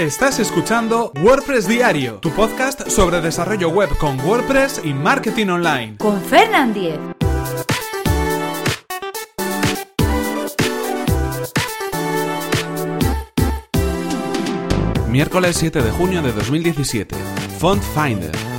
Estás escuchando WordPress Diario, tu podcast sobre desarrollo web con WordPress y marketing online. Con Fernand Diez. Miércoles 7 de junio de 2017. Font Finder.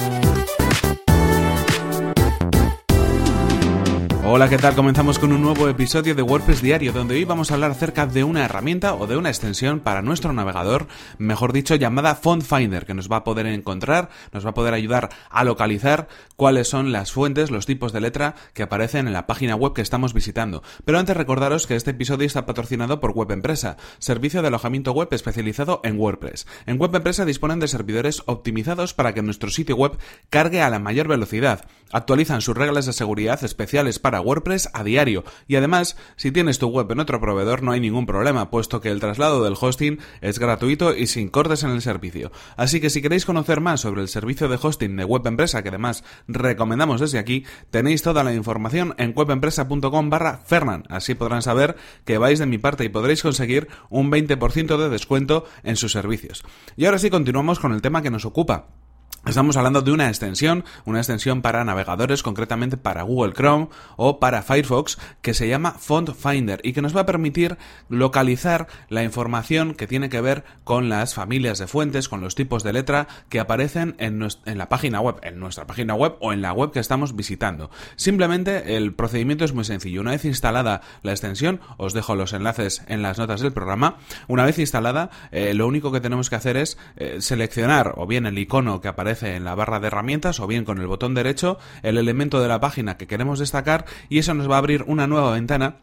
Hola, ¿qué tal? Comenzamos con un nuevo episodio de WordPress Diario, donde hoy vamos a hablar acerca de una herramienta o de una extensión para nuestro navegador, mejor dicho, llamada Font Finder, que nos va a poder encontrar, nos va a poder ayudar a localizar cuáles son las fuentes, los tipos de letra que aparecen en la página web que estamos visitando. Pero antes recordaros que este episodio está patrocinado por Web Empresa, servicio de alojamiento web especializado en WordPress. En Web Empresa disponen de servidores optimizados para que nuestro sitio web cargue a la mayor velocidad. Actualizan sus reglas de seguridad especiales para WordPress a diario. Y además, si tienes tu web en otro proveedor no hay ningún problema, puesto que el traslado del hosting es gratuito y sin cortes en el servicio. Así que si queréis conocer más sobre el servicio de hosting de Web Empresa, que además recomendamos desde aquí, tenéis toda la información en webempresa.com barra Fernan. Así podrán saber que vais de mi parte y podréis conseguir un 20% de descuento en sus servicios. Y ahora sí continuamos con el tema que nos ocupa. Estamos hablando de una extensión, una extensión para navegadores, concretamente para Google Chrome o para Firefox, que se llama Font Finder y que nos va a permitir localizar la información que tiene que ver con las familias de fuentes, con los tipos de letra que aparecen en, en la página web, en nuestra página web o en la web que estamos visitando. Simplemente el procedimiento es muy sencillo. Una vez instalada la extensión, os dejo los enlaces en las notas del programa. Una vez instalada, eh, lo único que tenemos que hacer es eh, seleccionar o bien el icono que aparece en la barra de herramientas o bien con el botón derecho el elemento de la página que queremos destacar y eso nos va a abrir una nueva ventana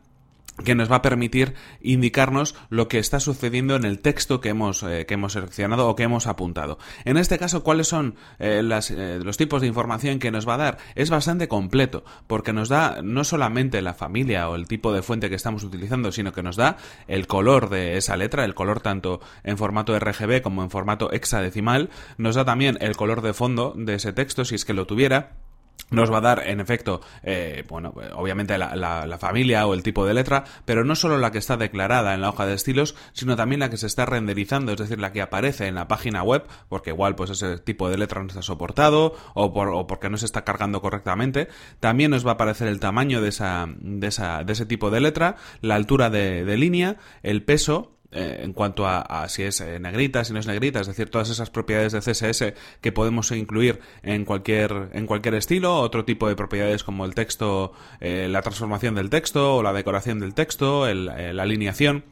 que nos va a permitir indicarnos lo que está sucediendo en el texto que hemos, eh, que hemos seleccionado o que hemos apuntado. En este caso, ¿cuáles son eh, eh, los tipos de información que nos va a dar? Es bastante completo, porque nos da no solamente la familia o el tipo de fuente que estamos utilizando, sino que nos da el color de esa letra, el color tanto en formato RGB como en formato hexadecimal, nos da también el color de fondo de ese texto, si es que lo tuviera, nos va a dar, en efecto, eh, bueno, obviamente la, la, familia o el tipo de letra, pero no solo la que está declarada en la hoja de estilos, sino también la que se está renderizando, es decir, la que aparece en la página web, porque igual pues ese tipo de letra no está soportado o, por, o porque no se está cargando correctamente. También nos va a aparecer el tamaño de, esa, de, esa, de ese tipo de letra, la altura de, de línea, el peso, eh, en cuanto a, si es eh, negrita, si no es negrita, es decir, todas esas propiedades de CSS que podemos incluir en cualquier, en cualquier estilo, otro tipo de propiedades como el texto, eh, la transformación del texto o la decoración del texto, la alineación.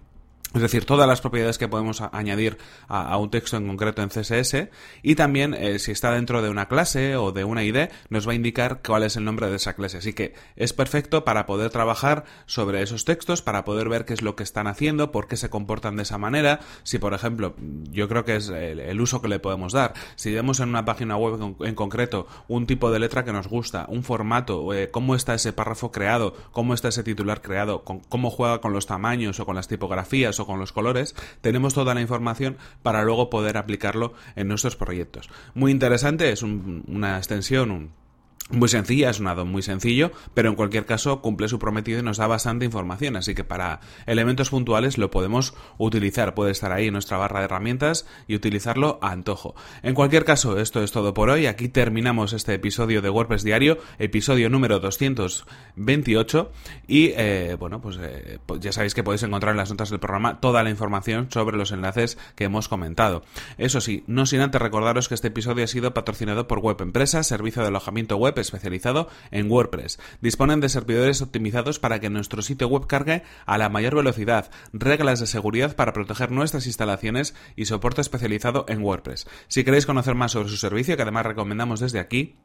Es decir, todas las propiedades que podemos añadir a, un texto en concreto en CSS y también eh, si está dentro de una clase o de una ID nos va a indicar cuál es el nombre de esa clase. Así que es perfecto para poder trabajar sobre esos textos, para poder ver qué es lo que están haciendo, por qué se comportan de esa manera. Si, por ejemplo, yo creo que es el, uso que le podemos dar. Si vemos en una página web en, concreto un tipo de letra que nos gusta, un formato, eh, cómo está ese párrafo creado, cómo está ese titular creado, cómo juega con los tamaños o con las tipografías o con los colores, tenemos toda la información para luego poder aplicarlo en nuestros proyectos. Muy interesante, es una extensión, un muy sencilla, es un addon muy sencillo, pero en cualquier caso cumple su prometido y nos da bastante información, así que para elementos puntuales lo podemos utilizar, puede estar ahí en nuestra barra de herramientas y utilizarlo a antojo. En cualquier caso, esto es todo por hoy, aquí terminamos este episodio de WordPress Diario, episodio número 228 y eh, bueno, pues, eh, pues, ya sabéis que podéis encontrar en las notas del programa toda la información sobre los enlaces que hemos comentado. Eso sí, no sin antes recordaros que este episodio ha sido patrocinado por Web Empresa, servicio de alojamiento web especializado en WordPress. Disponen de servidores optimizados para que nuestro sitio web cargue a la mayor velocidad, reglas de seguridad para proteger nuestras instalaciones y soporte especializado en WordPress. Si queréis conocer más sobre su servicio, que además recomendamos desde aquí,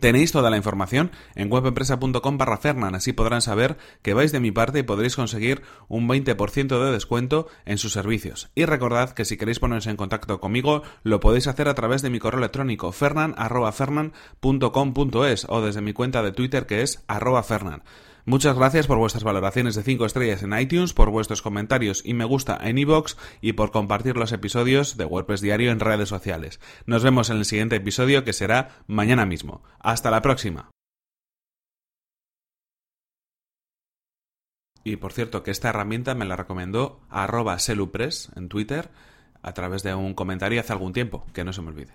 Tenéis toda la información en webempresa.com barra Fernan, así podrán saber que vais de mi parte y podréis conseguir un 20% de descuento en sus servicios. Y recordad que si queréis ponerse en contacto conmigo, lo podéis hacer a través de mi correo electrónico fernan.fernan.com.es o desde mi cuenta de Twitter que es arroba fernan. Muchas gracias por vuestras valoraciones de 5 estrellas en iTunes, por vuestros comentarios y me gusta en iVoox y por compartir los episodios de WordPress Diario en redes sociales. Nos vemos en el siguiente episodio que será mañana mismo. Hasta la próxima. Y por cierto que esta herramienta me la recomendó arroba selupress en Twitter a través de un comentario hace algún tiempo, que no se me olvide.